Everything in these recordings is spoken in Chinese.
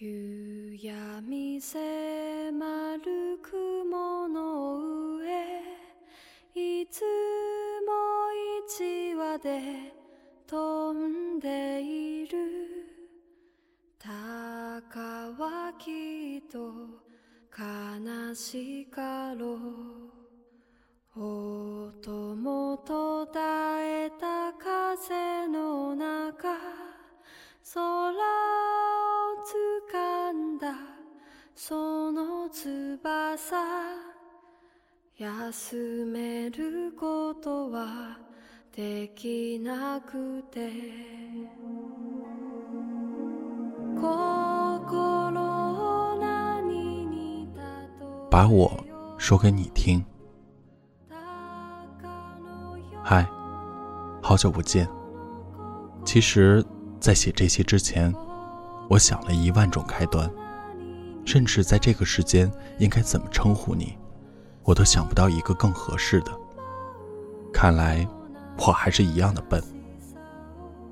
夕闇迫る雲の上いつも一羽で飛んでいる。鷹はきっと悲しかろう。音も途絶えた風の中空を掴んだその翼休めることはできなくて心を何に把我说给你听。嗨，好久不见。其实，在写这些之前， 我想了一万种开端，甚至在这个时间应该怎么称呼你，我都想不到一个更合适的。看来，我还是一样的笨，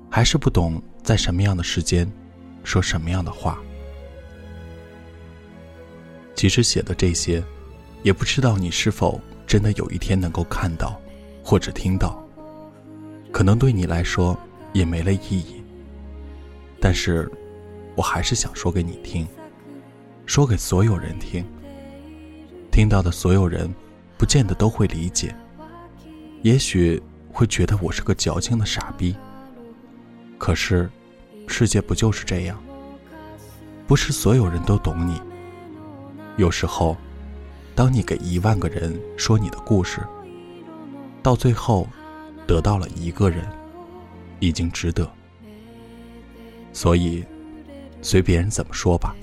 还是不懂在什么样的时间说什么样的话。其实写的这些，也不知道你是否真的有一天能够看到。或者听到，可能对你来说也没了意义。但是，我还是想说给你听，说给所有人听。听到的所有人，不见得都会理解，也许会觉得我是个矫情的傻逼。可是，世界不就是这样？不是所有人都懂你。有时候，当你给一万个人说你的故事。到最后，得到了一个人，已经值得。所以，随别人怎么说吧。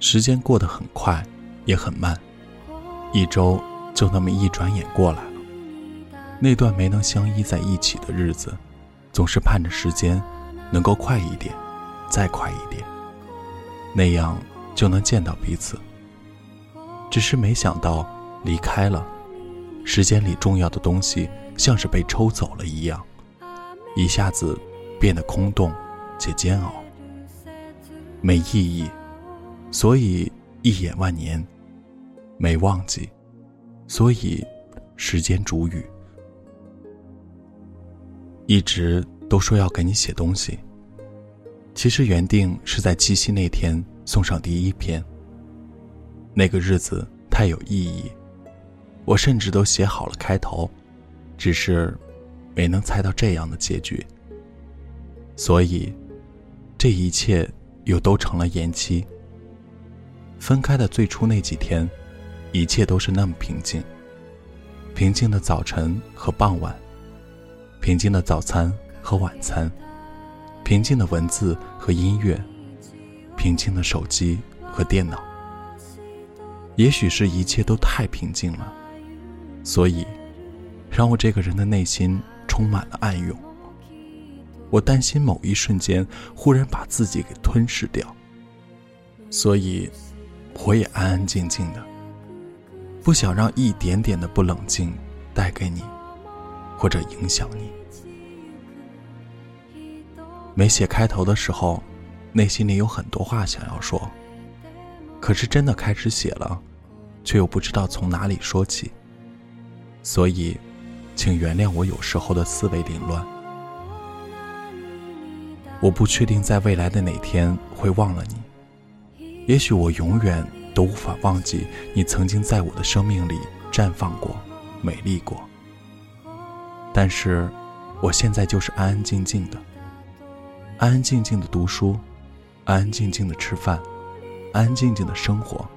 时间过得很快，也很慢，一周就那么一转眼过来了。那段没能相依在一起的日子，总是盼着时间能够快一点，再快一点，那样就能见到彼此。只是没想到离开了。时间里重要的东西，像是被抽走了一样，一下子变得空洞且煎熬，没意义，所以一眼万年；没忘记，所以时间煮雨。一直都说要给你写东西，其实原定是在七夕那天送上第一篇。那个日子太有意义。我甚至都写好了开头，只是没能猜到这样的结局。所以，这一切又都成了延期。分开的最初那几天，一切都是那么平静。平静的早晨和傍晚，平静的早餐和晚餐，平静的文字和音乐，平静的手机和电脑。也许是一切都太平静了。所以，让我这个人的内心充满了暗涌。我担心某一瞬间忽然把自己给吞噬掉，所以我也安安静静的，不想让一点点的不冷静带给你，或者影响你。没写开头的时候，内心里有很多话想要说，可是真的开始写了，却又不知道从哪里说起。所以，请原谅我有时候的思维凌乱。我不确定在未来的哪天会忘了你，也许我永远都无法忘记你曾经在我的生命里绽放过、美丽过。但是，我现在就是安安静静的，安安静静的读书，安安静静的吃饭，安安静静的生活，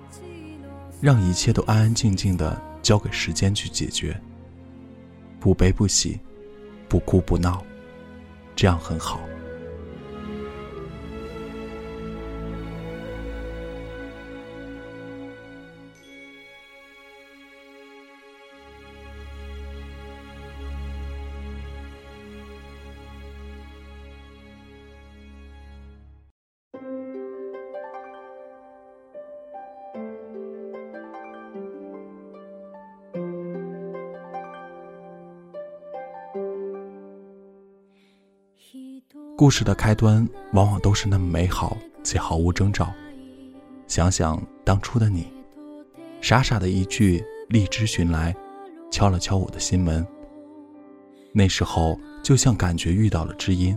让一切都安安静静的。交给时间去解决。不悲不喜，不哭不闹，这样很好。故事的开端往往都是那么美好且毫无征兆。想想当初的你，傻傻的一句“荔枝寻来”，敲了敲我的心门。那时候就像感觉遇到了知音，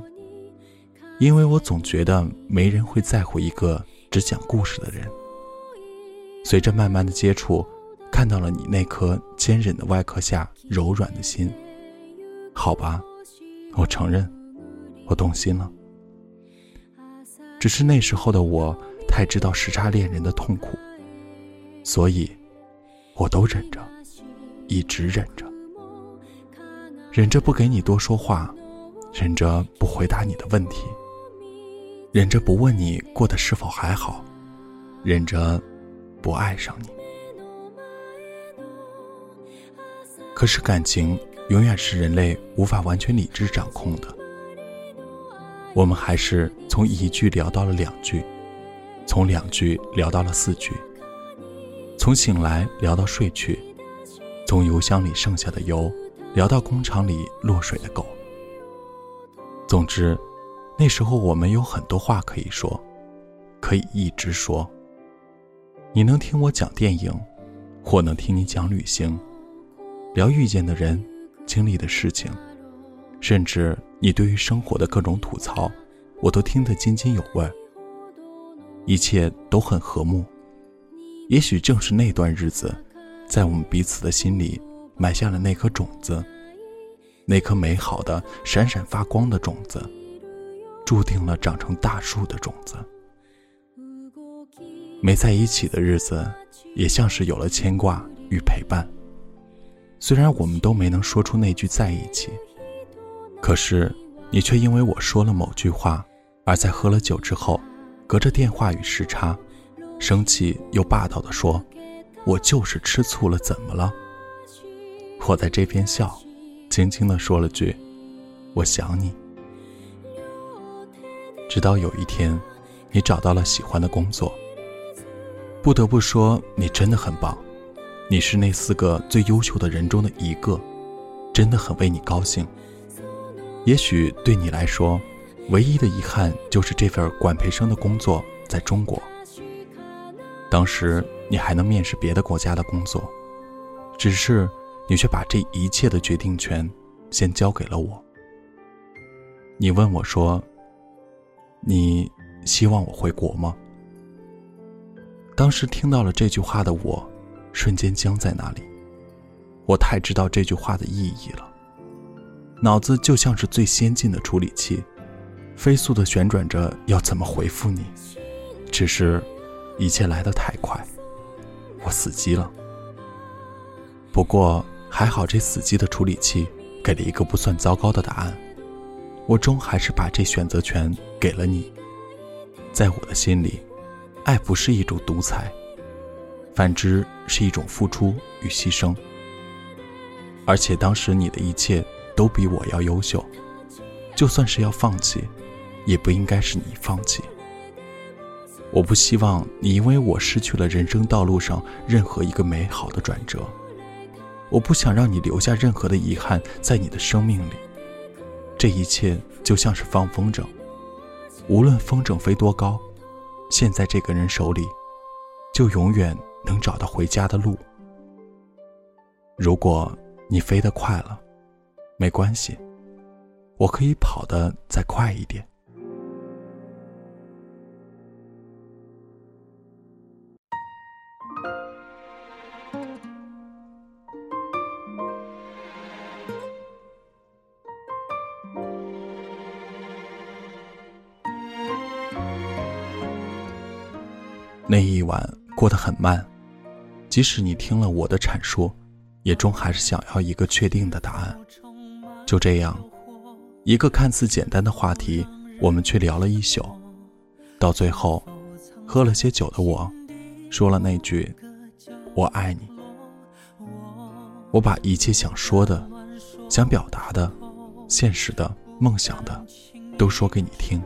因为我总觉得没人会在乎一个只讲故事的人。随着慢慢的接触，看到了你那颗坚韧的外壳下柔软的心。好吧，我承认，我动心了。只是那时候的我太知道时差恋人的痛苦，所以，我都忍着，一直忍着。忍着不给你多说话，忍着不回答你的问题，忍着不问你过得是否还好，忍着不爱上你。可是感情永远是人类无法完全理智掌控的。我们还是从一句聊到了两句，从两句聊到了四句，从醒来聊到睡去，从油箱里剩下的油。聊到工厂里落水的狗。总之，那时候我们有很多话可以说，可以一直说。你能听我讲电影，或能听你讲旅行，聊遇见的人、经历的事情，甚至你对于生活的各种吐槽，我都听得津津有味。一切都很和睦。也许正是那段日子，在我们彼此的心里。埋下了那颗种子，那颗美好的、闪闪发光的种子，注定了长成大树的种子。没在一起的日子，也像是有了牵挂与陪伴。虽然我们都没能说出那句在一起，可是你却因为我说了某句话，而在喝了酒之后，隔着电话与时差，生气又霸道的说：“我就是吃醋了，怎么了？”我在这边笑，轻轻的说了句：“我想你。”直到有一天，你找到了喜欢的工作。不得不说，你真的很棒，你是那四个最优秀的人中的一个，真的很为你高兴。也许对你来说，唯一的遗憾就是这份管培生的工作在中国。当时你还能面试别的国家的工作，只是。你却把这一切的决定权先交给了我。你问我说：“你希望我回国吗？”当时听到了这句话的我，瞬间僵在那里。我太知道这句话的意义了，脑子就像是最先进的处理器，飞速的旋转着要怎么回复你。只是，一切来得太快，我死机了。不过。还好，这死机的处理器给了一个不算糟糕的答案。我终还是把这选择权给了你。在我的心里，爱不是一种独裁，反之是一种付出与牺牲。而且当时你的一切都比我要优秀，就算是要放弃，也不应该是你放弃。我不希望你因为我失去了人生道路上任何一个美好的转折。我不想让你留下任何的遗憾在你的生命里，这一切就像是放风筝，无论风筝飞多高，现在这个人手里，就永远能找到回家的路。如果你飞得快了，没关系，我可以跑得再快一点。那一晚过得很慢，即使你听了我的阐述，也终还是想要一个确定的答案。就这样，一个看似简单的话题，我们却聊了一宿。到最后，喝了些酒的我，说了那句“我爱你”。我把一切想说的、想表达的、现实的、梦想的，都说给你听。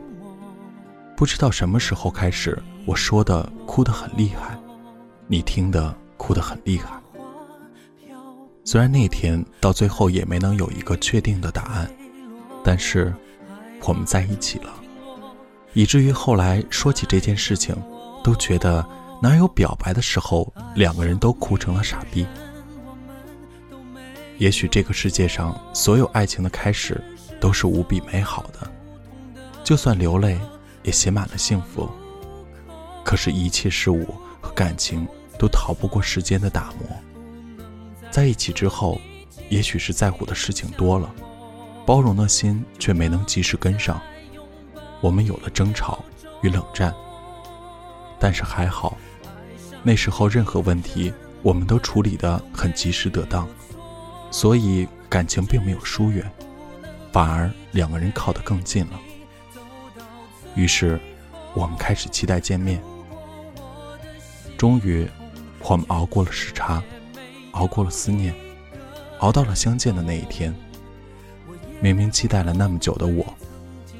不知道什么时候开始，我说的哭得很厉害，你听的哭得很厉害。虽然那天到最后也没能有一个确定的答案，但是我们在一起了。以至于后来说起这件事情，都觉得哪有表白的时候两个人都哭成了傻逼。也许这个世界上所有爱情的开始都是无比美好的，就算流泪也写满了幸福。可是，一切事物和感情都逃不过时间的打磨。在一起之后，也许是在乎的事情多了，包容的心却没能及时跟上。我们有了争吵与冷战，但是还好，那时候任何问题我们都处理得很及时得当，所以感情并没有疏远，反而两个人靠得更近了。于是，我们开始期待见面。终于，我们熬过了时差，熬过了思念，熬到了相见的那一天。明明期待了那么久的我。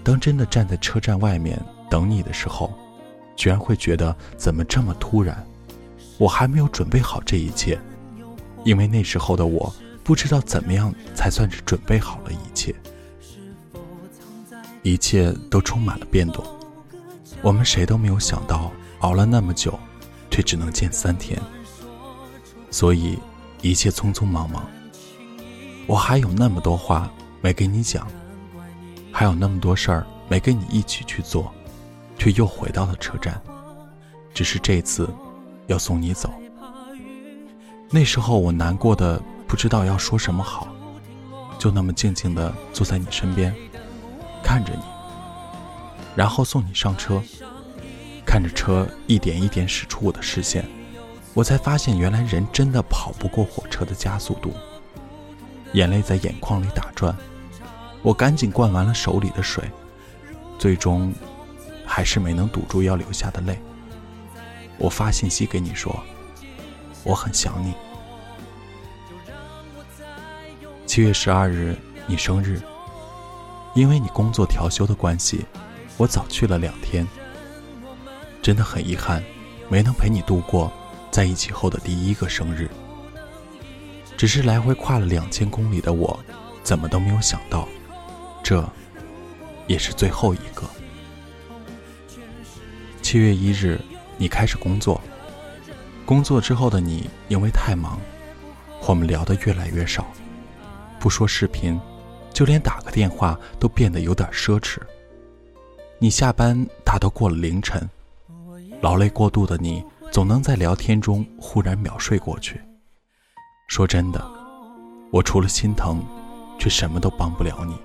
当真的站在车站外面等你的时候，居然会觉得怎么这么突然？我还没有准备好这一切，因为那时候的我不知道怎么样才算是准备好了一切。一切都充满了变动，我们谁都没有想到，熬了那么久，却只能见三天。所以一切匆匆忙忙，我还有那么多话没跟你讲。还有那么多事儿没跟你一起去做，却又回到了车站。只是这次，要送你走。那时候我难过的不知道要说什么好，就那么静静的坐在你身边，看着你，然后送你上车。看着车一点一点驶出我的视线，我才发现原来人真的跑不过火车的加速度。眼泪在眼眶里打转。我赶紧灌完了手里的水，最终还是没能堵住要流下的泪。我发信息给你说，我很想你。七月十二日，你生日，因为你工作调休的关系，我早去了两天。真的很遗憾，没能陪你度过在一起后的第一个生日。只是来回跨了两千公里的我，怎么都没有想到。这，也是最后一个。七月一日，你开始工作。工作之后的你，因为太忙，我们聊得越来越少。不说视频，就连打个电话都变得有点奢侈。你下班大都过了凌晨，劳累过度的你，总能在聊天中忽然秒睡过去。说真的，我除了心疼，却什么都帮不了你。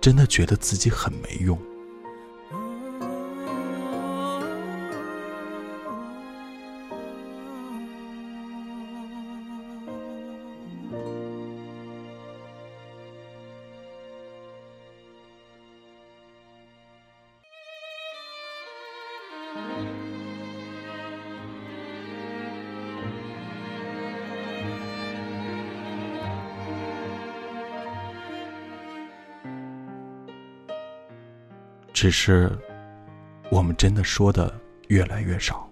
真的觉得自己很没用。只是，我们真的说的越来越少。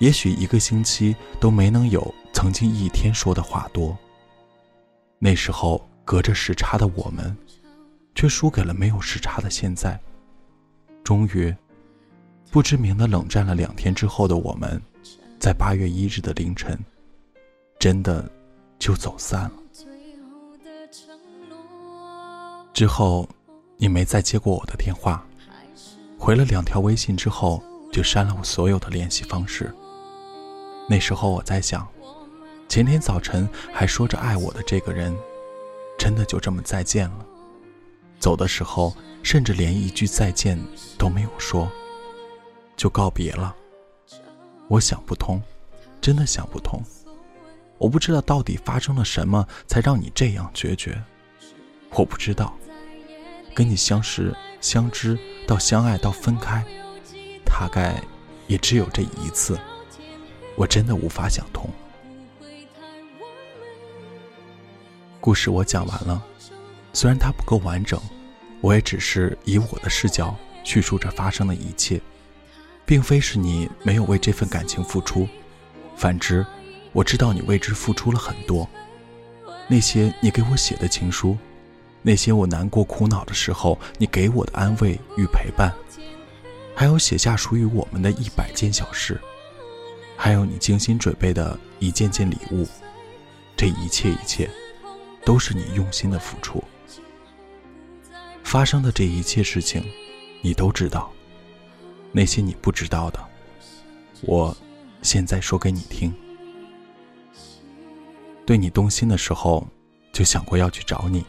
也许一个星期都没能有曾经一天说的话多。那时候隔着时差的我们，却输给了没有时差的现在。终于，不知名的冷战了两天之后的我们，在八月一日的凌晨，真的就走散了。之后。你没再接过我的电话，回了两条微信之后就删了我所有的联系方式。那时候我在想，前天早晨还说着爱我的这个人，真的就这么再见了？走的时候甚至连一句再见都没有说，就告别了。我想不通，真的想不通。我不知道到底发生了什么，才让你这样决绝。我不知道。跟你相识、相知到相爱到分开，大概也只有这一次，我真的无法想通。故事我讲完了，虽然它不够完整，我也只是以我的视角叙述着发生的一切，并非是你没有为这份感情付出，反之，我知道你为之付出了很多。那些你给我写的情书。那些我难过苦恼的时候，你给我的安慰与陪伴，还有写下属于我们的一百件小事，还有你精心准备的一件件礼物，这一切一切，都是你用心的付出。发生的这一切事情，你都知道。那些你不知道的，我现在说给你听。对你动心的时候，就想过要去找你。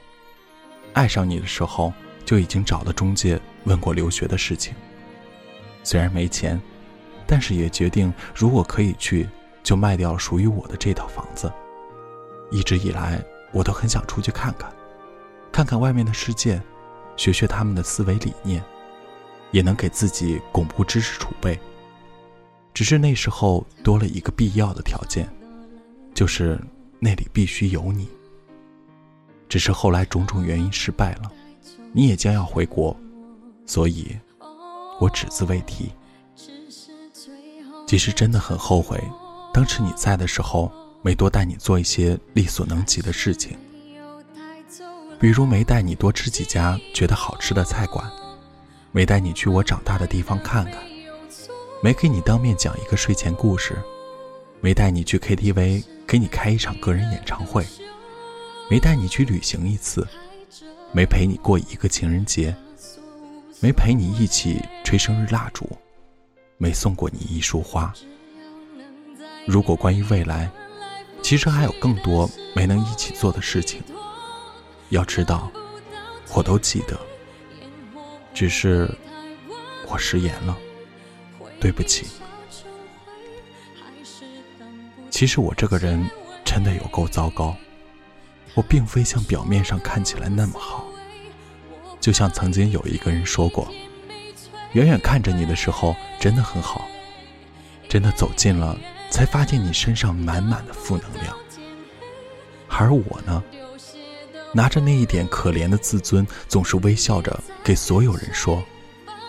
爱上你的时候，就已经找了中介问过留学的事情。虽然没钱，但是也决定如果可以去，就卖掉属于我的这套房子。一直以来，我都很想出去看看，看看外面的世界，学学他们的思维理念，也能给自己巩固知识储备。只是那时候多了一个必要的条件，就是那里必须有你。只是后来种种原因失败了，你也将要回国，所以，我只字未提。其实真的很后悔，当时你在的时候没多带你做一些力所能及的事情，比如没带你多吃几家觉得好吃的菜馆，没带你去我长大的地方看看，没给你当面讲一个睡前故事，没带你去 KTV 给你开一场个人演唱会。没带你去旅行一次，没陪你过一个情人节，没陪你一起吹生日蜡烛，没送过你一束花。如果关于未来，其实还有更多没能一起做的事情。要知道，我都记得，只是我食言了，对不起。其实我这个人真的有够糟糕。我并非像表面上看起来那么好，就像曾经有一个人说过，远远看着你的时候真的很好，真的走近了才发现你身上满满的负能量。而我呢，拿着那一点可怜的自尊，总是微笑着给所有人说，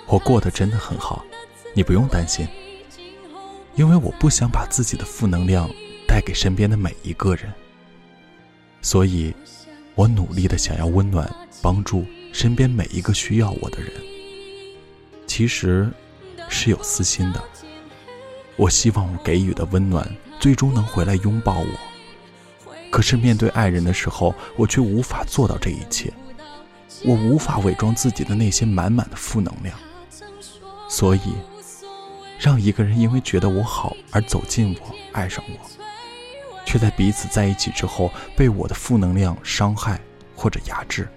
我过得真的很好，你不用担心，因为我不想把自己的负能量带给身边的每一个人。所以，我努力的想要温暖、帮助身边每一个需要我的人。其实，是有私心的。我希望我给予的温暖，最终能回来拥抱我。可是面对爱人的时候，我却无法做到这一切。我无法伪装自己的那些满满的负能量。所以，让一个人因为觉得我好而走近我、爱上我。却在彼此在一起之后，被我的负能量伤害或者压制。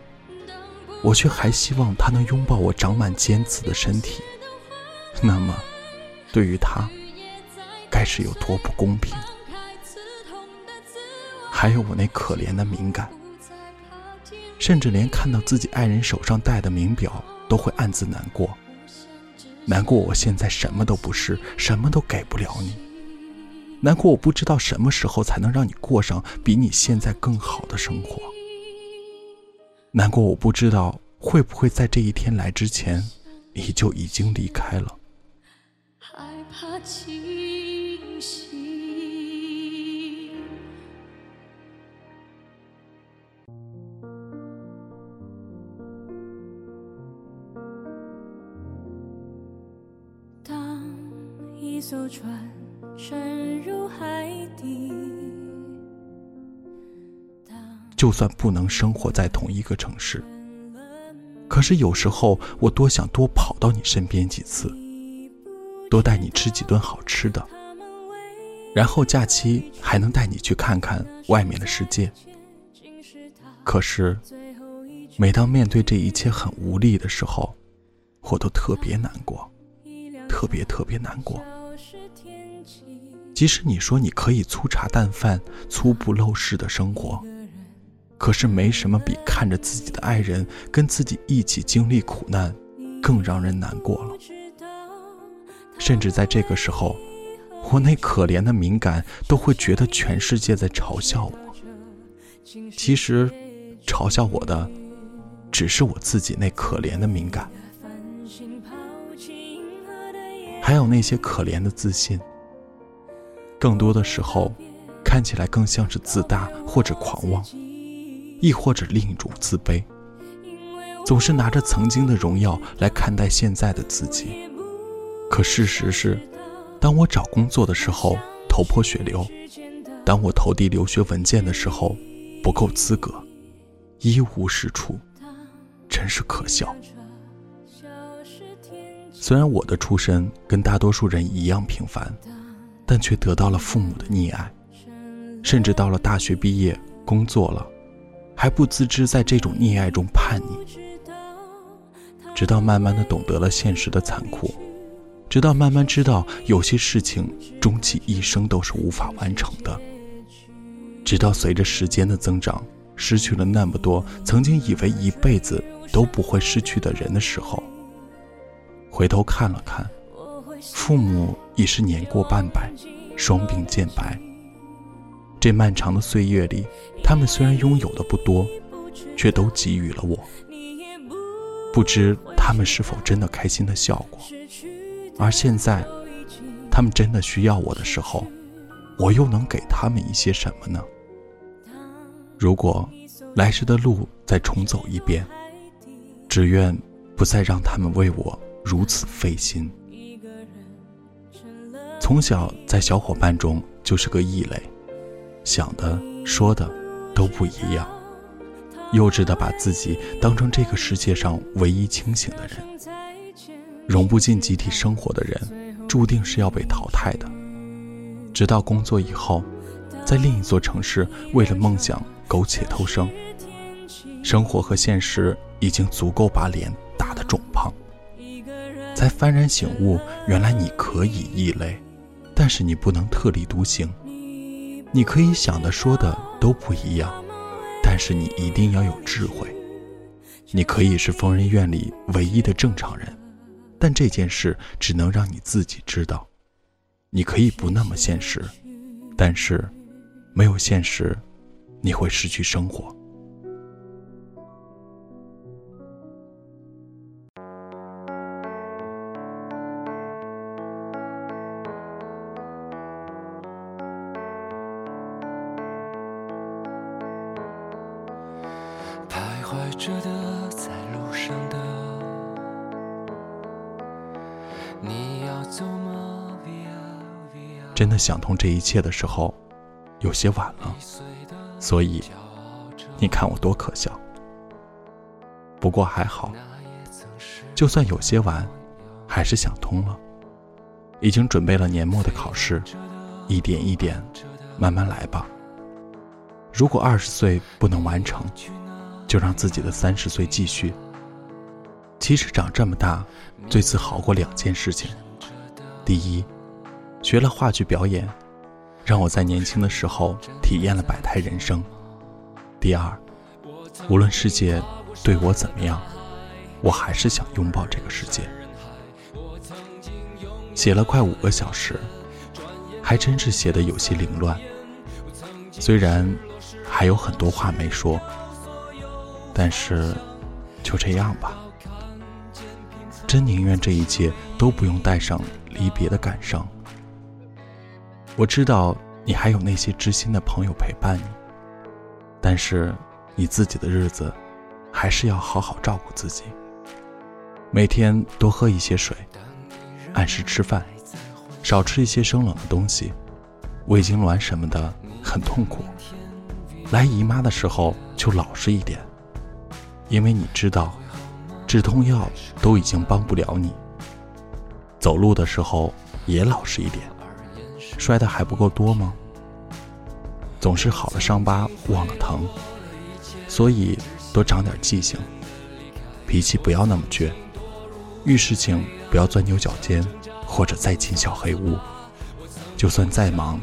我却还希望他能拥抱我长满尖刺的身体。那么，对于他，该是有多不公平？还有我那可怜的敏感，甚至连看到自己爱人手上戴的名表，都会暗自难过。难过我现在什么都不是，什么都给不了你。难过，我不知道什么时候才能让你过上比你现在更好的生活。难过，我不知道会不会在这一天来之前，你就已经离开了。害怕清醒。当一艘船。沉入海底。就算不能生活在同一个城市，可是有时候我多想多跑到你身边几次，多带你吃几顿好吃的，然后假期还能带你去看看外面的世界。可是，每当面对这一切很无力的时候，我都特别难过，特别特别难过。即使你说你可以粗茶淡饭、粗布陋室的生活，可是没什么比看着自己的爱人跟自己一起经历苦难，更让人难过了。甚至在这个时候，我那可怜的敏感都会觉得全世界在嘲笑我。其实，嘲笑我的，只是我自己那可怜的敏感，还有那些可怜的自信。更多的时候，看起来更像是自大或者狂妄，亦或者另一种自卑。总是拿着曾经的荣耀来看待现在的自己。可事实是，当我找工作的时候头破血流，当我投递留学文件的时候不够资格，一无是处，真是可笑。虽然我的出身跟大多数人一样平凡，但却得到了父母的溺爱，甚至到了大学毕业工作了，还不自知在这种溺爱中叛逆。直到慢慢的懂得了现实的残酷，直到慢慢知道有些事情终其一生都是无法完成的，直到随着时间的增长，失去了那么多曾经以为一辈子都不会失去的人的时候。回头看了看，父母已是年过半百，双鬓渐白。这漫长的岁月里，他们虽然拥有的不多，却都给予了我。不知他们是否真的开心的笑过？而现在，他们真的需要我的时候，我又能给他们一些什么呢？如果来时的路再重走一遍，只愿不再让他们为我。如此费心。从小在小伙伴中就是个异类，想的说的都不一样，幼稚的把自己当成这个世界上唯一清醒的人，融不进集体生活的人，注定是要被淘汰的。直到工作以后，在另一座城市为了梦想苟且偷生，生活和现实已经足够把脸打得肿胖。才幡然醒悟，原来你可以异类，但是你不能特立独行。你可以想的说的都不一样，但是你一定要有智慧。你可以是疯人院里唯一的正常人，但这件事只能让你自己知道。你可以不那么现实，但是没有现实，你会失去生活。真的想通这一切的时候有些晚了所以你看我多可笑。不过还好就算有些晚还是想通了。已经准备了年末的考试一点一点慢慢来吧。如果二十岁不能完成就让自己的三十岁继续。其实长这么大，最自豪过两件事情：第一，学了话剧表演，让我在年轻的时候体验了百态人生；第二，无论世界对我怎么样，我还是想拥抱这个世界。写了快五个小时，还真是写的有些凌乱。虽然还有很多话没说。但是，就这样吧。真宁愿这一切都不用带上离别的感伤。我知道你还有那些知心的朋友陪伴你，但是你自己的日子，还是要好好照顾自己。每天多喝一些水，按时吃饭，少吃一些生冷的东西。胃痉挛什么的很痛苦，来姨妈的时候就老实一点。因为你知道，止痛药都已经帮不了你。走路的时候也老实一点，摔的还不够多吗？总是好了伤疤忘了疼，所以多长点记性，脾气不要那么倔，遇事情不要钻牛角尖，或者再进小黑屋。就算再忙，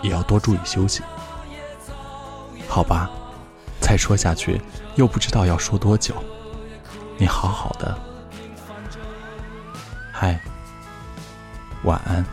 也要多注意休息，好吧？再说下去，又不知道要说多久。你好好的，嗨，晚安。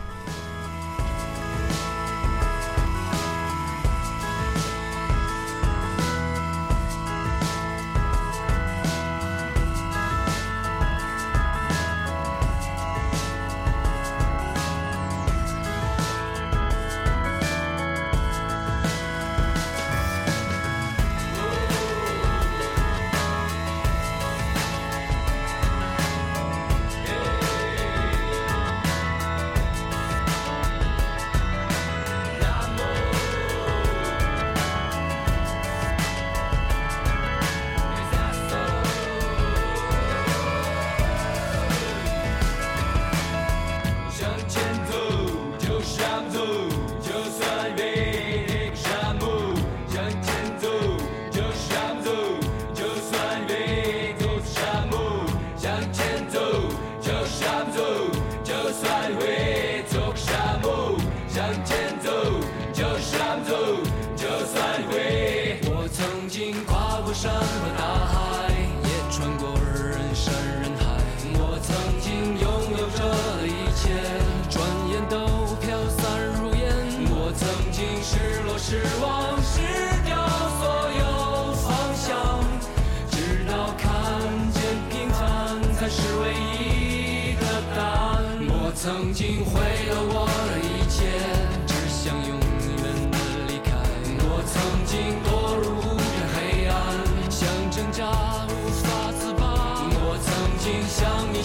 Sanchez.